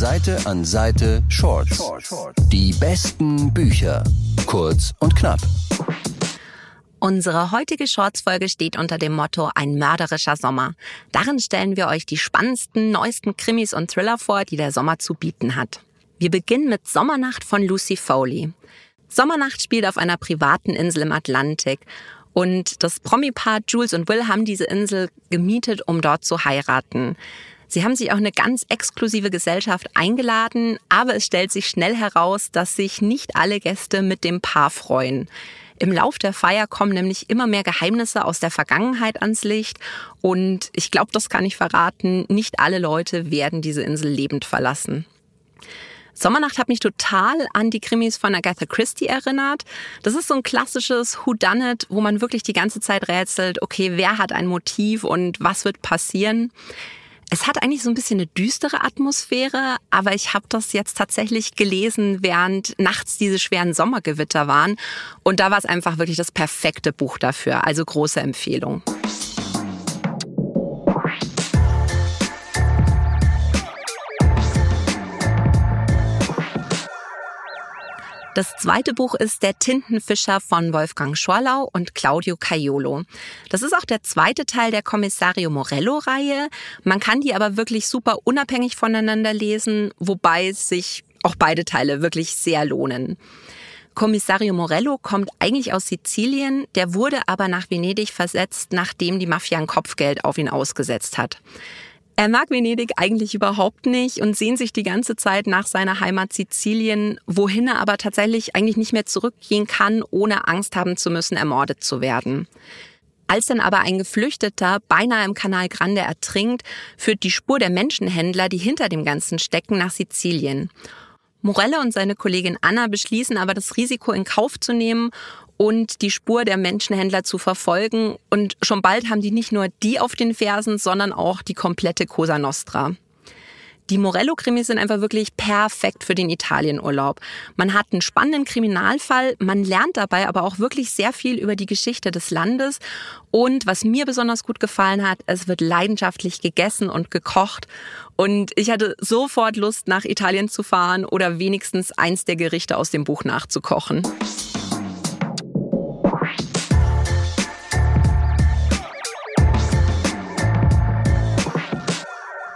Seite an Seite Shorts. Die besten Bücher. Kurz und knapp. Unsere heutige Shorts-Folge steht unter dem Motto Ein mörderischer Sommer. Darin stellen wir euch die spannendsten, neuesten Krimis und Thriller vor, die der Sommer zu bieten hat. Wir beginnen mit Sommernacht von Lucy Foley. Sommernacht spielt auf einer privaten Insel im Atlantik und das Promi-Paar Jules und Will haben diese Insel gemietet, um dort zu heiraten. Sie haben sich auch eine ganz exklusive Gesellschaft eingeladen, aber es stellt sich schnell heraus, dass sich nicht alle Gäste mit dem Paar freuen. Im Lauf der Feier kommen nämlich immer mehr Geheimnisse aus der Vergangenheit ans Licht und ich glaube, das kann ich verraten, nicht alle Leute werden diese Insel lebend verlassen. Sommernacht hat mich total an die Krimis von Agatha Christie erinnert. Das ist so ein klassisches Who Done It, wo man wirklich die ganze Zeit rätselt, okay, wer hat ein Motiv und was wird passieren? Es hat eigentlich so ein bisschen eine düstere Atmosphäre, aber ich habe das jetzt tatsächlich gelesen, während nachts diese schweren Sommergewitter waren. Und da war es einfach wirklich das perfekte Buch dafür. Also große Empfehlung. Das zweite Buch ist Der Tintenfischer von Wolfgang Schorlau und Claudio Caiolo. Das ist auch der zweite Teil der Kommissario Morello-Reihe. Man kann die aber wirklich super unabhängig voneinander lesen, wobei sich auch beide Teile wirklich sehr lohnen. Kommissario Morello kommt eigentlich aus Sizilien, der wurde aber nach Venedig versetzt, nachdem die Mafia ein Kopfgeld auf ihn ausgesetzt hat. Er mag Venedig eigentlich überhaupt nicht und sehnt sich die ganze Zeit nach seiner Heimat Sizilien, wohin er aber tatsächlich eigentlich nicht mehr zurückgehen kann, ohne Angst haben zu müssen, ermordet zu werden. Als dann aber ein Geflüchteter beinahe im Kanal Grande ertrinkt, führt die Spur der Menschenhändler, die hinter dem Ganzen stecken, nach Sizilien. Morelle und seine Kollegin Anna beschließen aber das Risiko in Kauf zu nehmen und die Spur der Menschenhändler zu verfolgen. Und schon bald haben die nicht nur die auf den Fersen, sondern auch die komplette Cosa Nostra. Die Morello-Krimis sind einfach wirklich perfekt für den Italienurlaub. Man hat einen spannenden Kriminalfall, man lernt dabei aber auch wirklich sehr viel über die Geschichte des Landes. Und was mir besonders gut gefallen hat, es wird leidenschaftlich gegessen und gekocht. Und ich hatte sofort Lust, nach Italien zu fahren oder wenigstens eins der Gerichte aus dem Buch nachzukochen.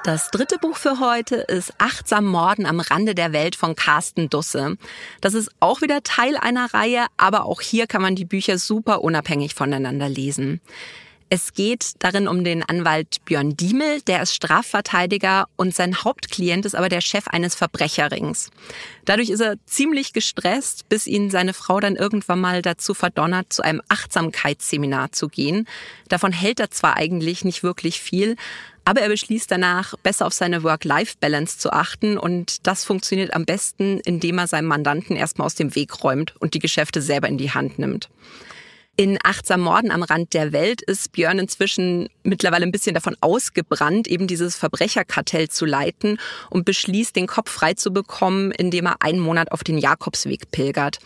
Das dritte Buch für heute ist Achtsam Morden am Rande der Welt von Carsten Dusse. Das ist auch wieder Teil einer Reihe, aber auch hier kann man die Bücher super unabhängig voneinander lesen. Es geht darin um den Anwalt Björn Diemel, der ist Strafverteidiger und sein Hauptklient ist aber der Chef eines Verbrecherrings. Dadurch ist er ziemlich gestresst, bis ihn seine Frau dann irgendwann mal dazu verdonnert, zu einem Achtsamkeitsseminar zu gehen. Davon hält er zwar eigentlich nicht wirklich viel, aber er beschließt danach, besser auf seine Work-Life-Balance zu achten und das funktioniert am besten, indem er seinem Mandanten erstmal aus dem Weg räumt und die Geschäfte selber in die Hand nimmt. In Achtsam Morden am Rand der Welt ist Björn inzwischen mittlerweile ein bisschen davon ausgebrannt, eben dieses Verbrecherkartell zu leiten und beschließt, den Kopf frei zu bekommen, indem er einen Monat auf den Jakobsweg pilgert.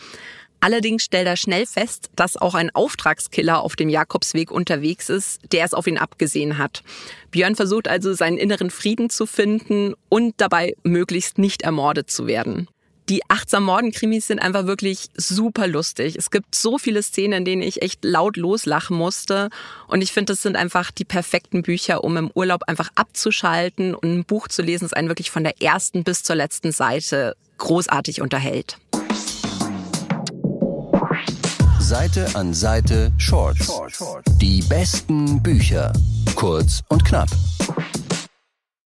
Allerdings stellt er schnell fest, dass auch ein Auftragskiller auf dem Jakobsweg unterwegs ist, der es auf ihn abgesehen hat. Björn versucht also seinen inneren Frieden zu finden und dabei möglichst nicht ermordet zu werden. Die achtsam Morden-Krimis sind einfach wirklich super lustig. Es gibt so viele Szenen, in denen ich echt laut loslachen musste. Und ich finde, das sind einfach die perfekten Bücher, um im Urlaub einfach abzuschalten und ein Buch zu lesen, das einen wirklich von der ersten bis zur letzten Seite großartig unterhält. Seite an Seite Shorts. Die besten Bücher. Kurz und knapp.